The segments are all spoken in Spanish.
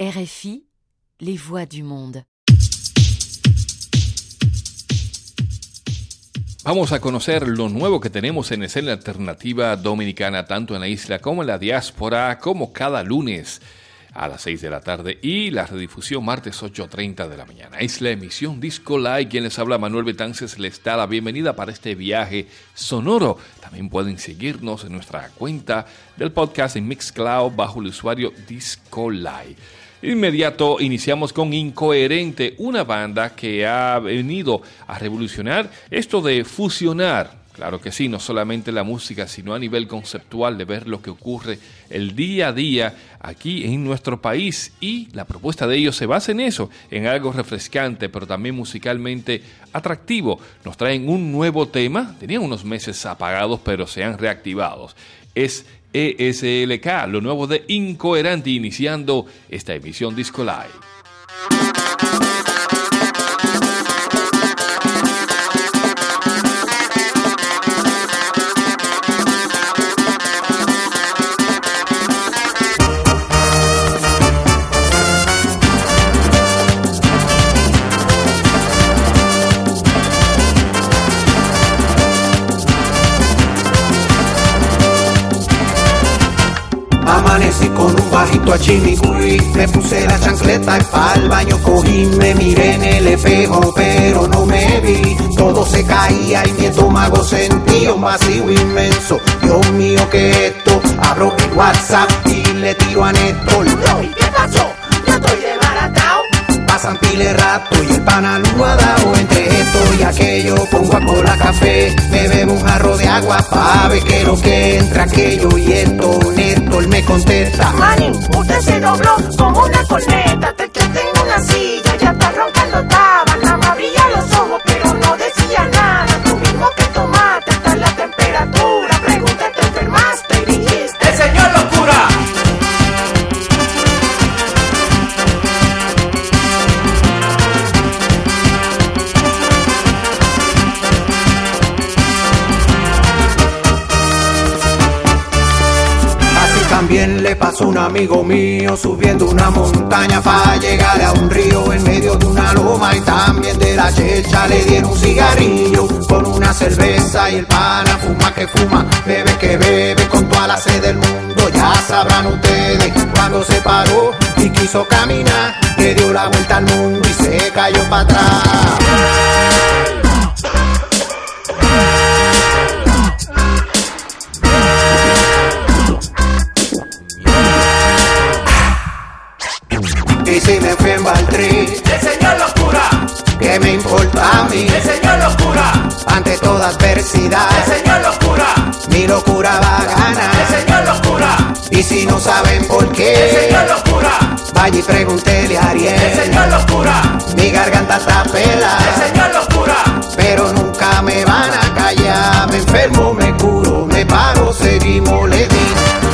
RFI, les voix du monde. Vamos a conocer lo nuevo que tenemos en escena alternativa dominicana, tanto en la isla como en la diáspora, como cada lunes a las 6 de la tarde y la redifusión martes 8.30 de la mañana. Es la emisión Disco Live. Quien les habla, Manuel Betances, les da la bienvenida para este viaje sonoro. También pueden seguirnos en nuestra cuenta del podcast en Mixcloud bajo el usuario Disco Live. Inmediato iniciamos con Incoherente, una banda que ha venido a revolucionar esto de fusionar, claro que sí, no solamente la música, sino a nivel conceptual de ver lo que ocurre el día a día aquí en nuestro país y la propuesta de ellos se basa en eso, en algo refrescante, pero también musicalmente atractivo. Nos traen un nuevo tema, tenían unos meses apagados, pero se han reactivado. Es ESLK, lo nuevo de Incoherente, iniciando esta emisión Disco Live. A Me puse la chancleta y pa'l baño cogí Me miré en el espejo pero no me vi. Todo se caía y mi estómago sentía un vacío inmenso. Dios mío que esto Abro mi WhatsApp y le tiro a Néstor. ¿Qué pasó? Pasan pile rato y el pana dado Entre esto y aquello. Pongo a cola café Me bebo un jarro de agua pa' ver que lo que entra aquello. Y esto Néstor me contesta. Manny, usted se dobló como una corneta Te quedé en una silla, ya está roncando un amigo mío subiendo una montaña para llegar a un río en medio de una loma y también de la checha le dieron un cigarrillo con una cerveza y el pana fuma que fuma, bebe que bebe con toda la sed del mundo. Ya sabrán ustedes cuando se paró y quiso caminar, le dio la vuelta al mundo y se cayó para atrás. Y si me enferma el tri, el Señor locura. ¿Qué me importa a mí? El Señor locura. Ante toda adversidad, el Señor locura. Mi locura va a ganar. El Señor locura. Y si no saben por qué, el Señor locura. Vaya y pregúntele a Ariel. El Señor locura. Mi garganta está pelada. El Señor locura. Pero nunca me van a callar. Me enfermo, me curo, me paro, seguimos, le di.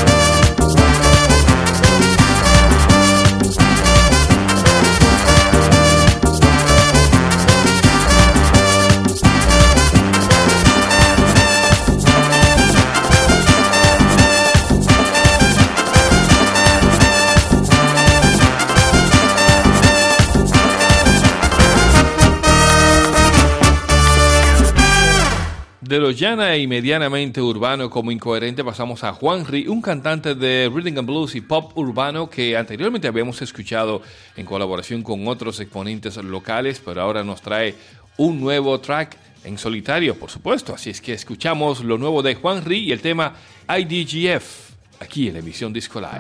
De lo llana y medianamente urbano como incoherente pasamos a Juan Ri, un cantante de rhythm and blues y pop urbano que anteriormente habíamos escuchado en colaboración con otros exponentes locales, pero ahora nos trae un nuevo track en solitario, por supuesto. Así es que escuchamos lo nuevo de Juan Ri y el tema IDGF aquí en la emisión Disco Live.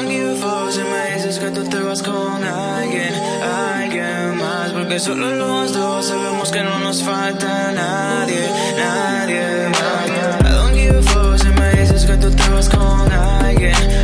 Fuck si me dices que tú te vas con alguien, alguien más. Porque solo los dos sabemos que no nos falta nadie, nadie más. I don't give a si me dices que tú te vas con alguien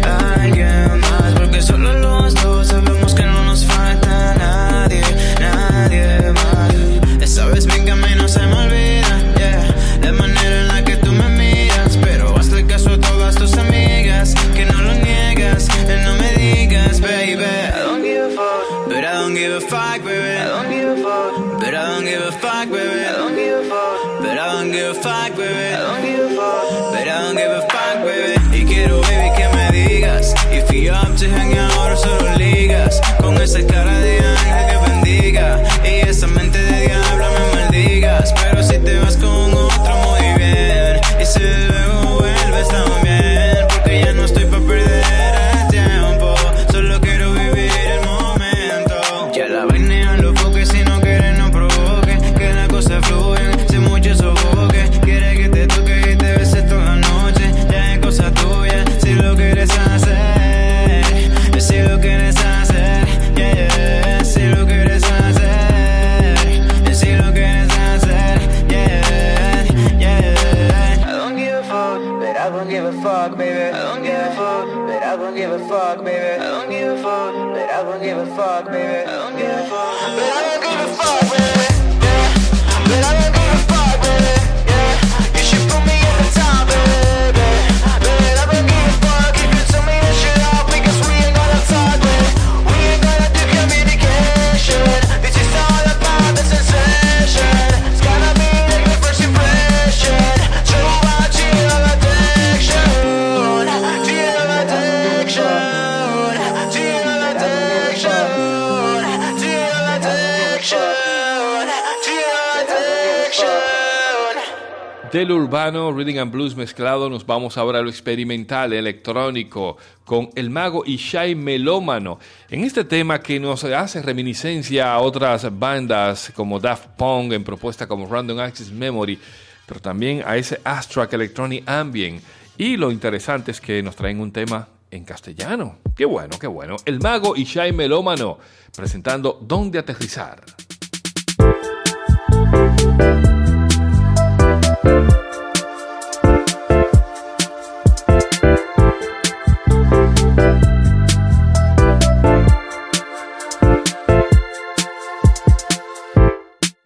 Del urbano, rhythm and blues mezclado, nos vamos ahora a lo experimental, electrónico, con El Mago y Shai Melómano. En este tema que nos hace reminiscencia a otras bandas como Daft Punk, en propuesta como Random Access Memory, pero también a ese Astrack Electronic Ambient. Y lo interesante es que nos traen un tema en castellano. Qué bueno, qué bueno. El Mago y Shai Melómano, presentando Dónde Aterrizar.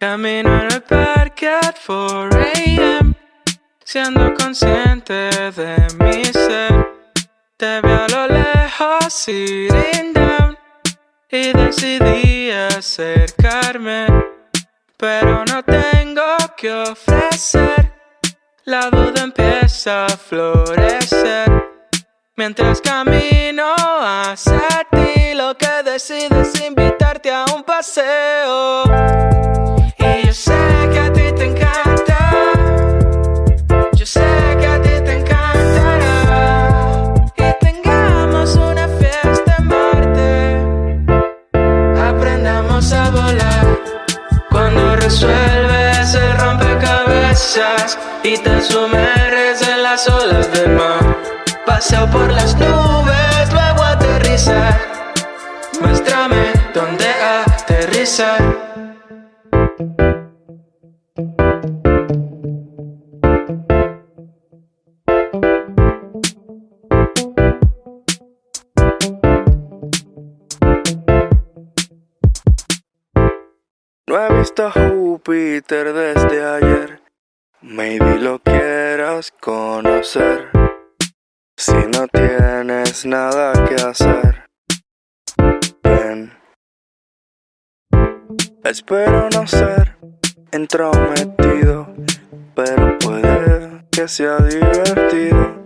Camino en el parque at 4 a.m. Siendo consciente de mi ser. Te veo a lo lejos sitting down. Y decidí acercarme. Pero no tengo que ofrecer. La duda empieza a florecer. Mientras camino hacia ti, lo que decido es invitarte a un paseo. Y yo sé que a ti te encanta. Yo sé que a ti te encantará. Y tengamos una fiesta en Marte. Aprendamos a volar. Cuando resuelves el rompecabezas y te sumerges en las olas del mar. Paseo por las nubes, luego aterrizar. Muéstrame dónde aterrizar. No he visto a Júpiter desde ayer. Maybe lo quieras conocer. Si no tienes nada que hacer, ven. Espero no ser entrometido, pero puede que sea divertido.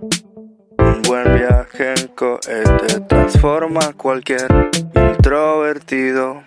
Un buen viaje en cohete transforma cualquier introvertido.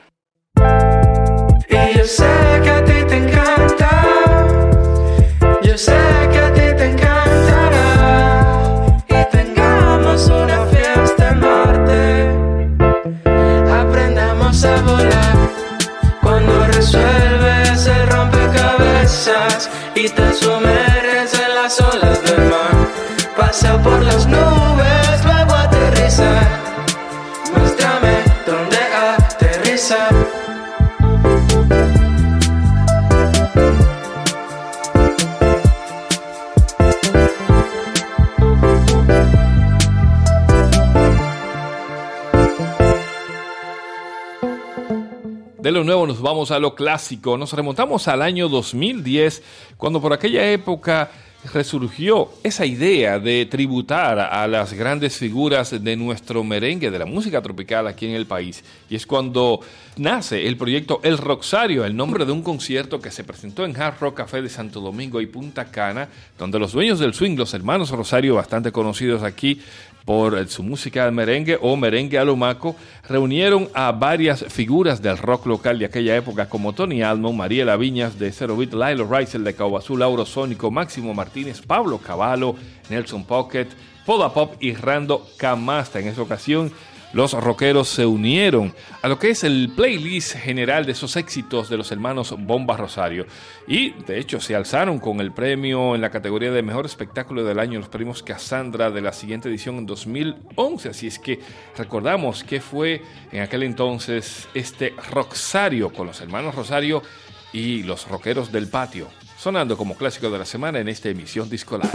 A lo clásico. Nos remontamos al año 2010, cuando por aquella época resurgió esa idea de tributar a las grandes figuras de nuestro merengue, de la música tropical aquí en el país. Y es cuando nace el proyecto El Roxario, el nombre de un concierto que se presentó en Hard Rock Café de Santo Domingo y Punta Cana, donde los dueños del swing, los hermanos Rosario, bastante conocidos aquí, por su música al merengue o merengue alomaco, reunieron a varias figuras del rock local de aquella época como Tony Almo, Mariela Viñas de Zero Beat, Lilo Rice de Cabo Azul, Lauro Sónico, Máximo Martínez, Pablo Cavallo, Nelson Pocket, Poda Pop y Rando Camasta. En esa ocasión los rockeros se unieron a lo que es el playlist general de esos éxitos de los hermanos Bomba Rosario. Y de hecho se alzaron con el premio en la categoría de mejor espectáculo del año, los premios Cassandra de la siguiente edición en 2011. Así es que recordamos que fue en aquel entonces este Roxario con los hermanos Rosario y los rockeros del patio, sonando como clásico de la semana en esta emisión discolar.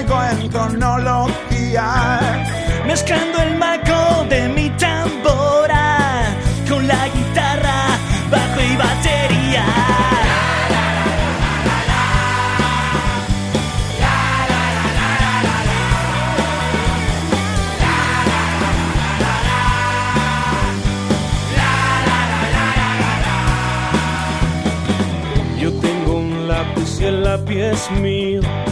En cronología. Mezclando el marco de mi tambora con la guitarra, bajo y batería. el lápiz es mío.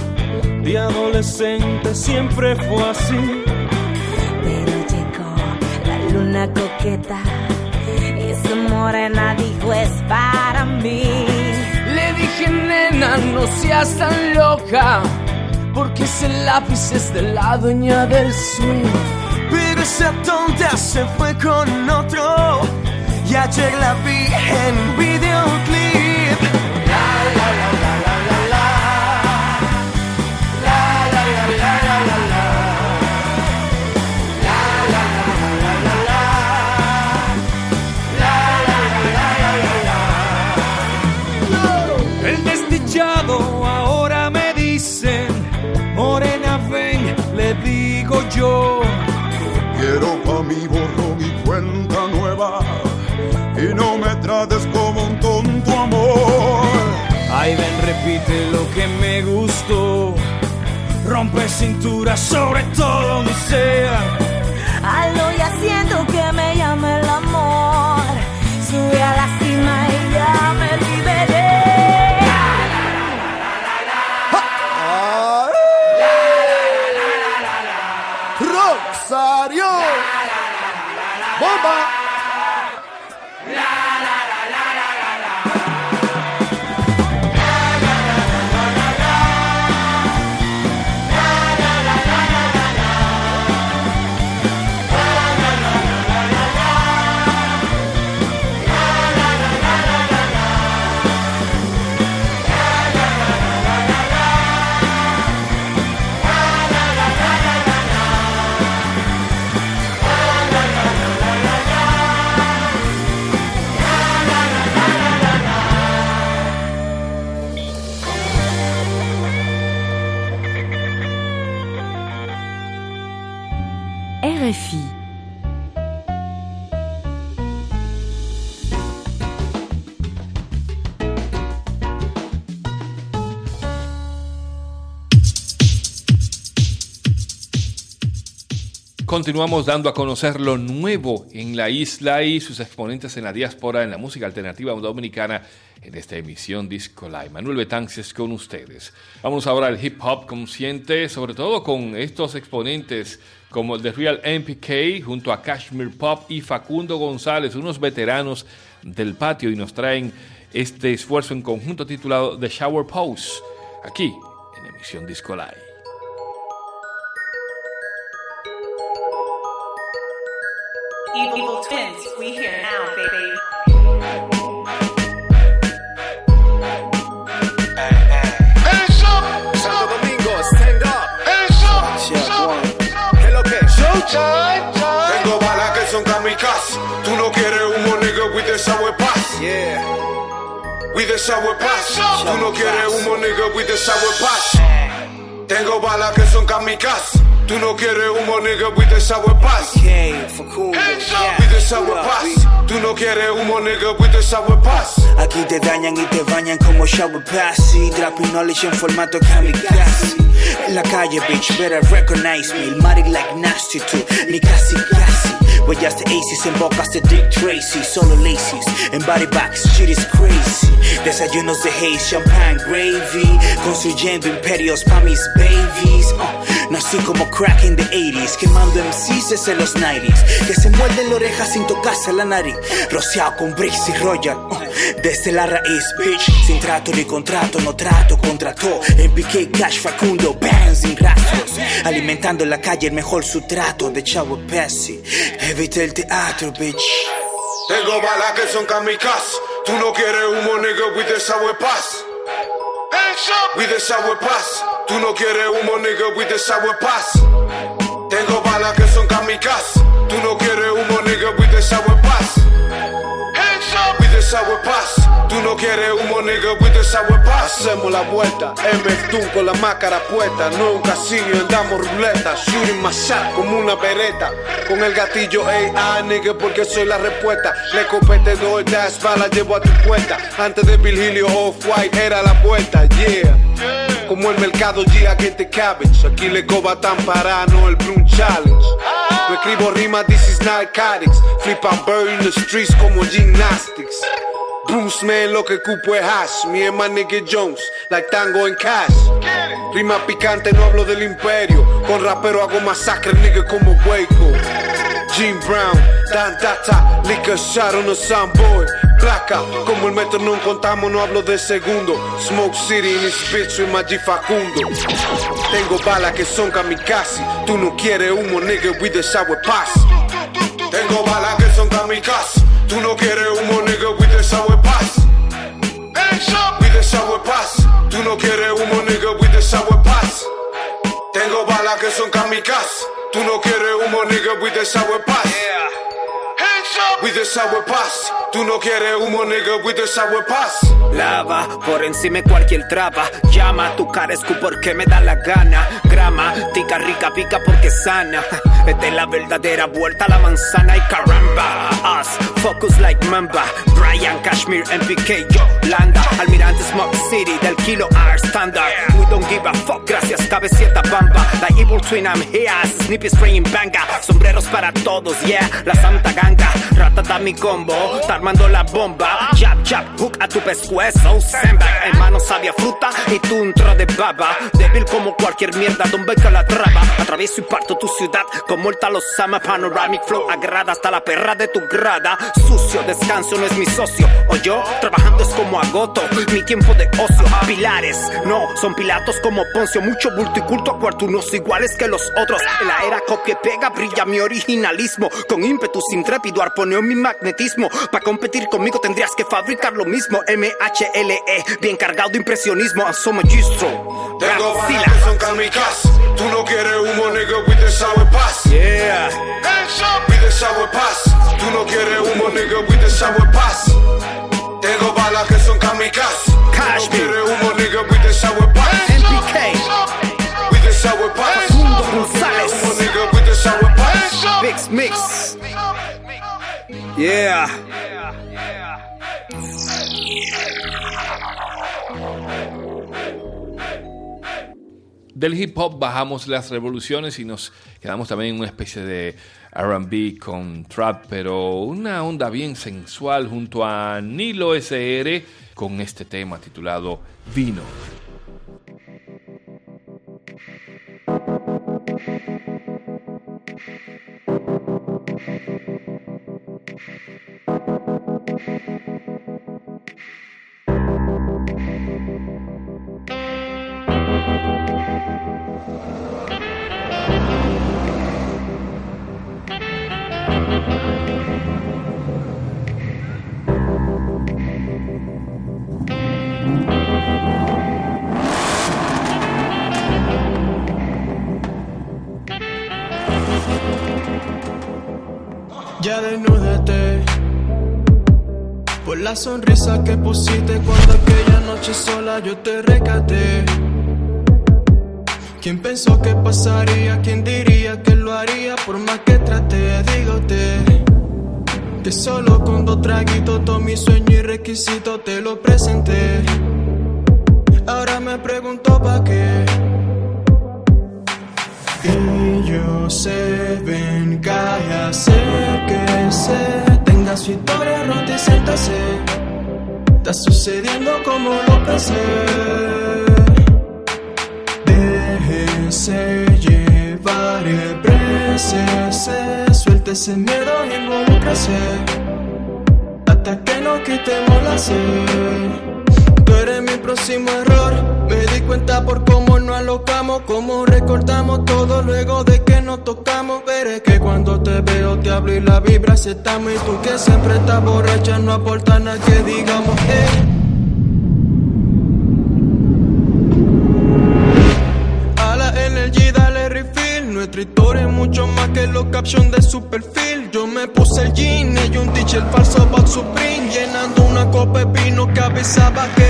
De adolescente siempre fue así. Pero llegó la luna coqueta y su morena dijo es para mí. Le dije, nena, no seas tan loca, porque ese lápiz es de la dueña del swing. Pero esa tonta se fue con otro y ayer la vi cintura sobre todo donde sea. Hazlo y haciendo que me llame el amor, sube a la cima y ya me Continuamos dando a conocer lo nuevo en la isla y sus exponentes en la diáspora en la música alternativa dominicana en esta emisión Disco Live. Manuel Betances con ustedes. Vamos ahora al hip hop consciente, sobre todo con estos exponentes como The Real MPK junto a Kashmir Pop y Facundo González, unos veteranos del patio y nos traen este esfuerzo en conjunto titulado The Shower Pose, aquí en emisión Disco Live. Evil twins, baby. Showtime. Tengo balas que son kamikaze. Tú no quieres humo, nigga, with the sour pass. Yeah. With the sour pass. Tú no quieres humo, nigga, with the sour pass. Tengo balas que son kamikaze. Tú no quieres humo, nigga, with the sour pass. With the sour pass. Tú no quieres humo, nigga, with the sour pass. Aquí te dañan y te bañan como shower passy Dropping knowledge en formato kamikaze En la calle, bitch, better recognize me. El like nasty too, ni casi casi. Huellas de aces en bocas de Dick Tracy. Solo laces, en body bags, shit is crazy. Desayunos de haze, champagne, gravy. Construyendo imperios pa' mis babies. Uh, Nací como crack in the 80s Quemando MCs desde los 90s Que se muerden la oreja sin tocarse la nariz. Rociado con bricks y royal uh, Desde la raíz, bitch. Sin trato ni contrato, no trato, contrató En PK Cash, Facundo, bands sin rastros. Alimentando en la calle el mejor sustrato De Chavo Pesci. Evita el teatro, bitch. Tengo balas que son kamikaze. Tú no quieres humo, nigga, with the sour pass. With the sour pass. Tú no quieres humo, nigga, with the sour pass. Tengo balas que son kamikaze. Tú no quieres humo, nigga, with the sour pass. Hands up. The sour pass. Tú no quieres humo, nigga, with the sour. Hacemos la vuelta, MF Doom con la máscara puesta. No un casino, andamos ruleta. Shooting my shot como una bereta. Con el gatillo AI, nigga, porque soy la respuesta. Le compete dos dash bala, llevo a tu puerta. Antes de Virgilio Off-White era la vuelta, yeah. Como el mercado G gente cabbage. Aquí le coba tan parano el Bloom Challenge. No escribo rimas, this is narcotics. Flip and burn the streets como gymnastics. Bruce man, lo que cupo es hash. Me nigga Jones, like tango en cash. Rima picante, no hablo del imperio. Con rapero hago masacre, nigga, como Waco. Jim Brown, Dan Data, liquor shot on a soundboard. Placa, como el metro no contamos, no hablo de segundo. Smoke City in this bitch with my Facundo. Tengo balas que son kamikaze. Tú no quieres humo, nigga, with the shower pass. Tengo balas que son kamikaze. Tú no quieres humo, nigga, with up. With the sour pass. Tú no quieres humo, nigga, the sour pass. Tengo balas que son kamikaze. Tú no quieres humo, nigga, with the sour pass. With the sour pass. Tú no quieres humo, nigga, with the sour pass. Lava, por encima cualquier traba. Llama, tu cara escu porque me da la gana. Grama, tica rica, pica porque sana. Esta es la verdadera vuelta a la manzana y caramba. Us, focus like mamba. Brian, Kashmir, MPK, Yolanda. Almirante Smoke City, del kilo R standard. We don't give a fuck, gracias, cabecita bamba. La evil twin, I'm here. Snippy spraying banga. Sombreros para todos, yeah. La santa ganga. Ratata mi combo. Está armando la bomba. Jab, jab, hook a tu pescuezo. Sandbag, hermano sabia fruta. Y tú un tro de baba. Débil como cualquier mierda, donde que la traba. Atravieso y parto tu ciudad como el talosama. Panoramic flow, agrada hasta la perra de tu grada. Sucio, descanso no es mi socio. O yo, trabajando es como agoto. Mi tiempo de ocio. Pilares, no, son pilatos como Poncio. Mucho bulto y culto a cuartunos iguales que los otros. En la era copia y pega brilla mi originalismo. Con ímpetus intrépido arponeo mi magnetismo. Para competir conmigo tendrías que fabricar lo mismo. M-H-L-E, bien cargado de impresionismo. Aso magistro. Tengo que son kamikaze. Tú no quieres humo, nigga, with the sour pass. Yeah. Hands up. With the sour pass. Tú no quieres humo, nigga, with the sour pass. Tengo balas que son kamikaze. Tú no quieres humo, nigga, with the sour pass. NPK. With the sour pass. Humo, González. nigga, with the sour pass. Mix, mix. Yeah. Del hip hop bajamos las revoluciones y nos quedamos también en una especie de RB con trap, pero una onda bien sensual junto a Nilo SR con este tema titulado Vino. La sonrisa que pusiste cuando aquella noche sola yo te recaté. ¿Quién pensó que pasaría? ¿Quién diría que lo haría? Por más que traté, dígote. Que solo con dos traguitos todo mi sueño y requisito te lo presenté. Ahora me pregunto pa' qué. Yo sé, ven, calla, sé que sé. Su historia rota y siéntase. Está sucediendo como lo pensé. Déjese llevar, exprésese. Suelte ese miedo y involúcrese. Hasta que no quitemos la sed. Tú eres mi próximo error. Me di cuenta por cómo nos alocamos, cómo recordamos todo luego de que nos tocamos. Veré que cuando te veo te hablo y la vibra aceptamos. Y tú que siempre estás borracha no aporta nada que digamos. Eh. A la dale refill. Nuestra historia es mucho más que los captions de su perfil. Yo me puse el jean y un teacher falso Box Supreme. Llenando una copa de vino que avisaba que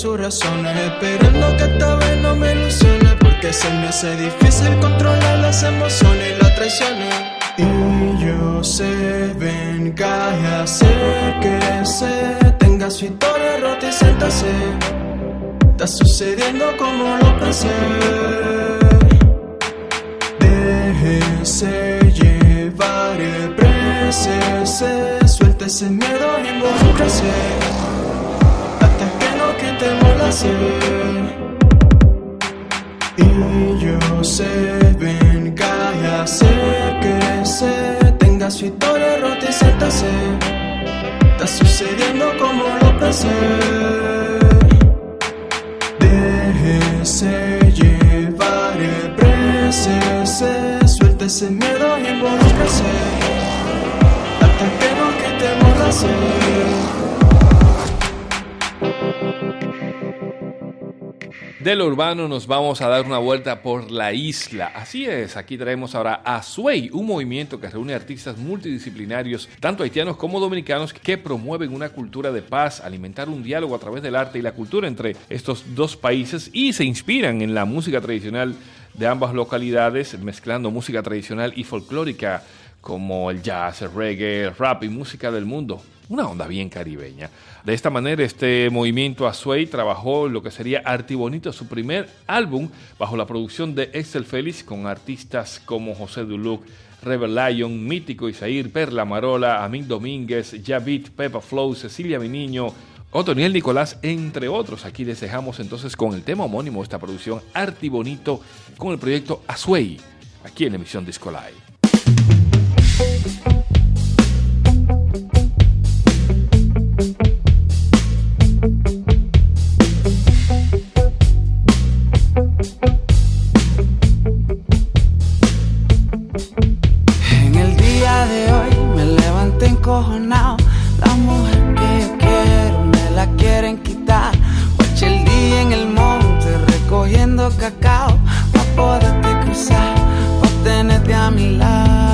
sus razones. Esperando que esta vez no me ilusione. Porque se me hace difícil controlar las emociones y las traiciones. Y yo sé, ven, calla, sé que sé. Tenga su historia rota y siéntase. Está sucediendo como lo pensé. Déjese llevar, exprésese. Suelte ese miedo y involúcrese. Y yo sé, ven, calla, sé que sé. Tenga su historia rota y siéntase. Está sucediendo como lo pensé. Déjese llevar, exprésese. Suelte ese miedo y involúcrese. Hasta que no quitemos la sed. De lo urbano nos vamos a dar una vuelta por la isla. Así es, aquí traemos ahora a Sway, un movimiento que reúne artistas multidisciplinarios, tanto haitianos como dominicanos, que promueven una cultura de paz, alimentar un diálogo a través del arte y la cultura entre estos dos países y se inspiran en la música tradicional de ambas localidades, mezclando música tradicional y folclórica como el jazz, el reggae, el rap y música del mundo. Una onda bien caribeña. De esta manera, este movimiento Azuey trabajó lo que sería Artibonito, su primer álbum, bajo la producción de Excel Félix, con artistas como José Duluc, Rebel Lion, Mítico Isair, Perla Marola, Amin Domínguez, Javit, Peppa Flow, Cecilia Mi Niño, Otoniel Nicolás, entre otros. Aquí les dejamos entonces con el tema homónimo de esta producción Artibonito con el proyecto Azuey, aquí en la emisión Disco cacao. Pa' poderte cruzar, pa' tenerte a mi lado.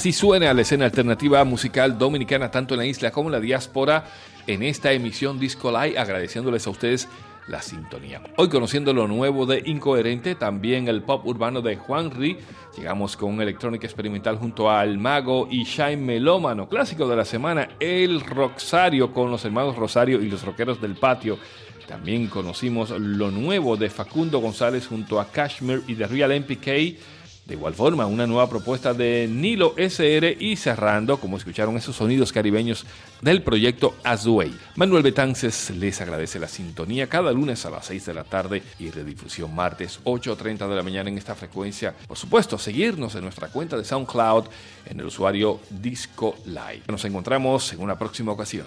Así suena la escena alternativa musical dominicana tanto en la isla como en la diáspora en esta emisión Disco Live, agradeciéndoles a ustedes la sintonía. Hoy conociendo lo nuevo de Incoherente, también el pop urbano de Juan Ri, llegamos con un electrónica experimental junto a El Mago y Shine Melómano, clásico de la semana, El Roxario con los hermanos Rosario y los rockeros del patio. También conocimos lo nuevo de Facundo González junto a Kashmir y The Real MPK. De igual forma, una nueva propuesta de Nilo SR y cerrando, como escucharon esos sonidos caribeños del proyecto Azuey. Manuel Betances les agradece la sintonía cada lunes a las 6 de la tarde y redifusión martes 8.30 de la mañana en esta frecuencia. Por supuesto, seguirnos en nuestra cuenta de SoundCloud en el usuario Disco Live. Nos encontramos en una próxima ocasión.